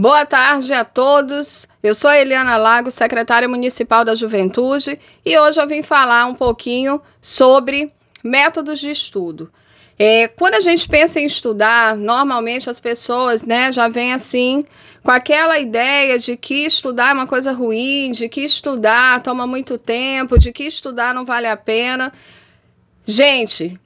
Boa tarde a todos. Eu sou a Eliana Lago, secretária municipal da Juventude, e hoje eu vim falar um pouquinho sobre métodos de estudo. É, quando a gente pensa em estudar, normalmente as pessoas né, já vêm assim com aquela ideia de que estudar é uma coisa ruim, de que estudar toma muito tempo, de que estudar não vale a pena. Gente,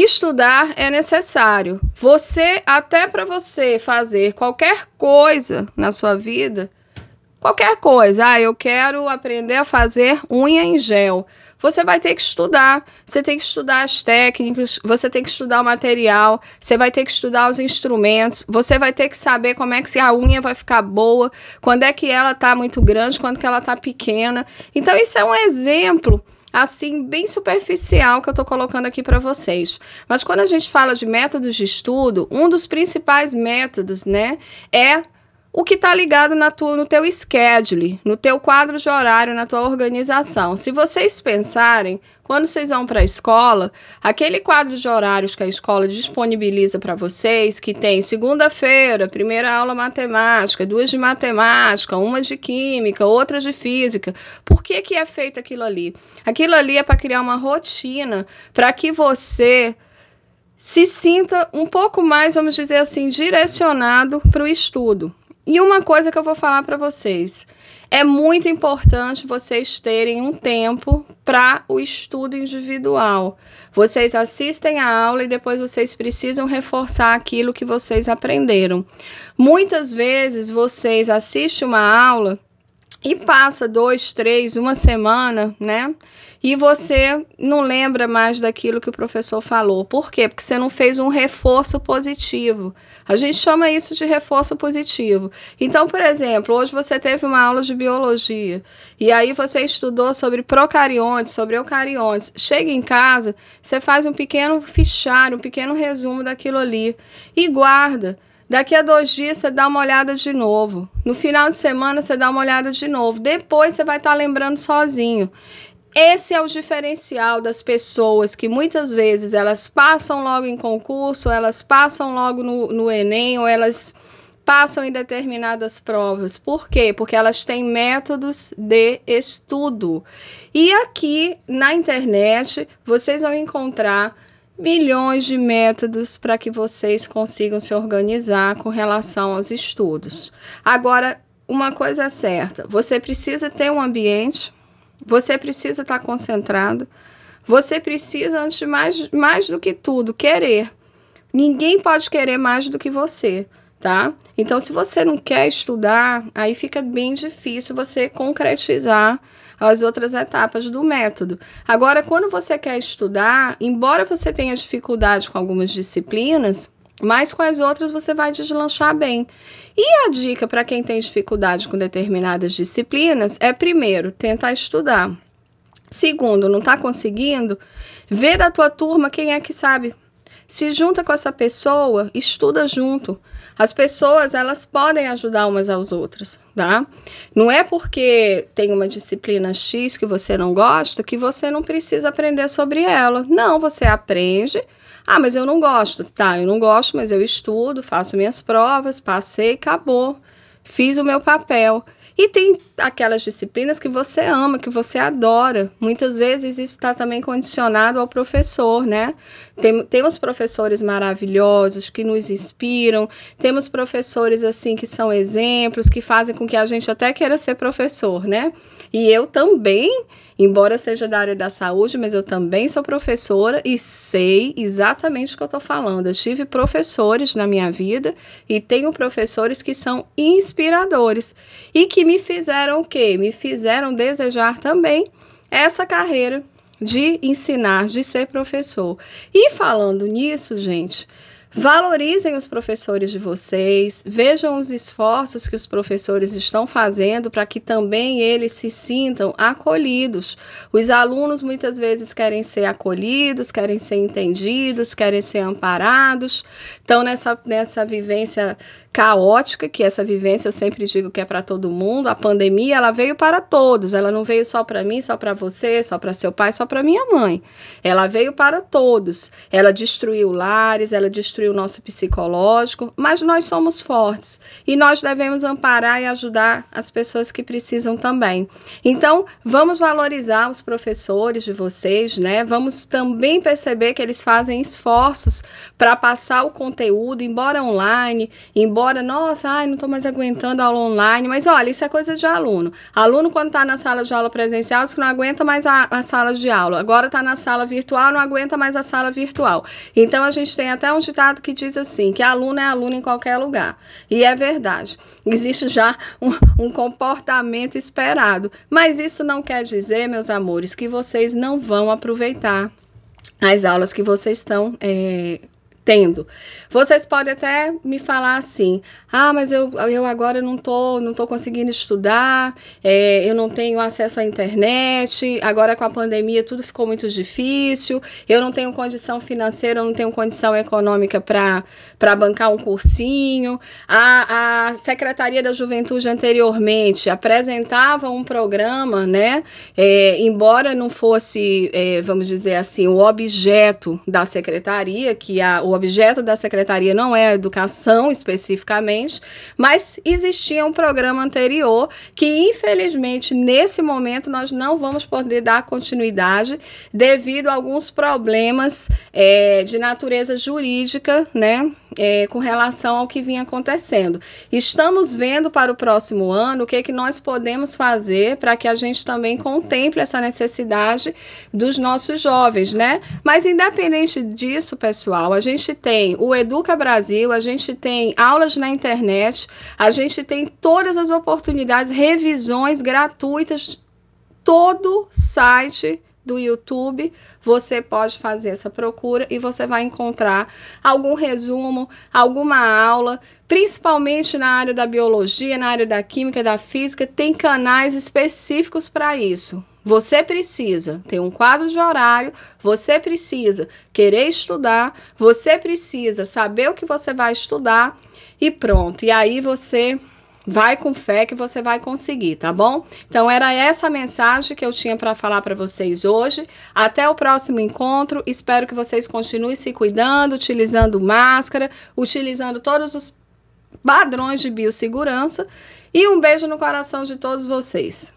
estudar é necessário. Você, até para você fazer qualquer coisa na sua vida, qualquer coisa, ah, eu quero aprender a fazer unha em gel. Você vai ter que estudar, você tem que estudar as técnicas, você tem que estudar o material, você vai ter que estudar os instrumentos, você vai ter que saber como é que a unha vai ficar boa, quando é que ela está muito grande, quando que ela está pequena. Então isso é um exemplo assim bem superficial que eu estou colocando aqui para vocês. Mas quando a gente fala de métodos de estudo, um dos principais métodos, né, é o que está ligado na tua, no teu schedule, no teu quadro de horário, na tua organização. Se vocês pensarem, quando vocês vão para a escola, aquele quadro de horários que a escola disponibiliza para vocês, que tem segunda-feira, primeira aula matemática, duas de matemática, uma de química, outra de física. Por que, que é feito aquilo ali? Aquilo ali é para criar uma rotina para que você se sinta um pouco mais, vamos dizer assim, direcionado para o estudo. E uma coisa que eu vou falar para vocês: é muito importante vocês terem um tempo para o estudo individual. Vocês assistem a aula e depois vocês precisam reforçar aquilo que vocês aprenderam. Muitas vezes vocês assistem uma aula e passa dois, três, uma semana, né? E você não lembra mais daquilo que o professor falou. Por quê? Porque você não fez um reforço positivo. A gente chama isso de reforço positivo. Então, por exemplo, hoje você teve uma aula de biologia e aí você estudou sobre procariontes, sobre eucariontes. Chega em casa, você faz um pequeno fichário, um pequeno resumo daquilo ali e guarda. Daqui a dois dias você dá uma olhada de novo. No final de semana você dá uma olhada de novo. Depois você vai estar tá lembrando sozinho. Esse é o diferencial das pessoas que muitas vezes elas passam logo em concurso, elas passam logo no, no Enem, ou elas passam em determinadas provas. Por quê? Porque elas têm métodos de estudo. E aqui na internet vocês vão encontrar milhões de métodos para que vocês consigam se organizar com relação aos estudos. Agora, uma coisa é certa: você precisa ter um ambiente, você precisa estar concentrado, você precisa, antes de mais, mais do que tudo, querer. Ninguém pode querer mais do que você, tá? Então, se você não quer estudar, aí fica bem difícil você concretizar as outras etapas do método. Agora, quando você quer estudar, embora você tenha dificuldade com algumas disciplinas, mas com as outras você vai deslanchar bem. E a dica para quem tem dificuldade com determinadas disciplinas é, primeiro, tentar estudar. Segundo, não está conseguindo? Vê da tua turma quem é que sabe se junta com essa pessoa, estuda junto. As pessoas, elas podem ajudar umas às outras, tá? Não é porque tem uma disciplina X que você não gosta que você não precisa aprender sobre ela. Não, você aprende. Ah, mas eu não gosto. Tá, eu não gosto, mas eu estudo, faço minhas provas, passei, acabou. Fiz o meu papel. E tem aquelas disciplinas que você ama, que você adora. Muitas vezes isso está também condicionado ao professor, né? Tem, temos professores maravilhosos que nos inspiram, temos professores assim que são exemplos, que fazem com que a gente até queira ser professor, né? E eu também, embora seja da área da saúde, mas eu também sou professora e sei exatamente o que eu estou falando. Eu tive professores na minha vida e tenho professores que são inspiradores e que me fizeram o quê? Me fizeram desejar também essa carreira de ensinar, de ser professor. E falando nisso, gente, Valorizem os professores de vocês, vejam os esforços que os professores estão fazendo para que também eles se sintam acolhidos. Os alunos muitas vezes querem ser acolhidos, querem ser entendidos, querem ser amparados. Então, nessa, nessa vivência caótica, que essa vivência eu sempre digo que é para todo mundo, a pandemia ela veio para todos, ela não veio só para mim, só para você, só para seu pai, só para minha mãe. Ela veio para todos. Ela destruiu lares, ela destruiu o nosso psicológico, mas nós somos fortes e nós devemos amparar e ajudar as pessoas que precisam também. Então, vamos valorizar os professores de vocês, né? Vamos também perceber que eles fazem esforços para passar o conteúdo, embora online, embora, nossa, ai, não estou mais aguentando aula online, mas olha, isso é coisa de aluno. Aluno, quando está na sala de aula presencial, diz que não aguenta mais a, a sala de aula. Agora está na sala virtual, não aguenta mais a sala virtual. Então, a gente tem até um ditado que diz assim, que aluno é aluno em qualquer lugar. E é verdade. Existe já um, um comportamento esperado. Mas isso não quer dizer, meus amores, que vocês não vão aproveitar as aulas que vocês estão é, tendo. Vocês podem até me falar assim: ah, mas eu, eu agora não tô, não tô conseguindo estudar, é, eu não tenho acesso à internet, agora com a pandemia tudo ficou muito difícil, eu não tenho condição financeira, eu não tenho condição econômica para bancar um cursinho. A, a Secretaria da Juventude anteriormente apresentava um programa, né? É, embora não fosse, é, vamos dizer assim, o objeto da secretaria, que a, o objeto da secretaria não é a educação especificamente, mas existia um programa anterior que, infelizmente, nesse momento nós não vamos poder dar continuidade devido a alguns problemas é, de natureza jurídica, né? É, com relação ao que vinha acontecendo. Estamos vendo para o próximo ano o que, é que nós podemos fazer para que a gente também contemple essa necessidade dos nossos jovens, né? Mas independente disso, pessoal, a gente gente tem o Educa Brasil, a gente tem aulas na internet, a gente tem todas as oportunidades, revisões gratuitas, todo site do YouTube, você pode fazer essa procura e você vai encontrar algum resumo, alguma aula, principalmente na área da biologia, na área da química, da física, tem canais específicos para isso. Você precisa ter um quadro de horário, você precisa querer estudar, você precisa saber o que você vai estudar e pronto. E aí você vai com fé que você vai conseguir, tá bom? Então era essa mensagem que eu tinha para falar para vocês hoje. Até o próximo encontro. Espero que vocês continuem se cuidando, utilizando máscara, utilizando todos os padrões de biossegurança e um beijo no coração de todos vocês.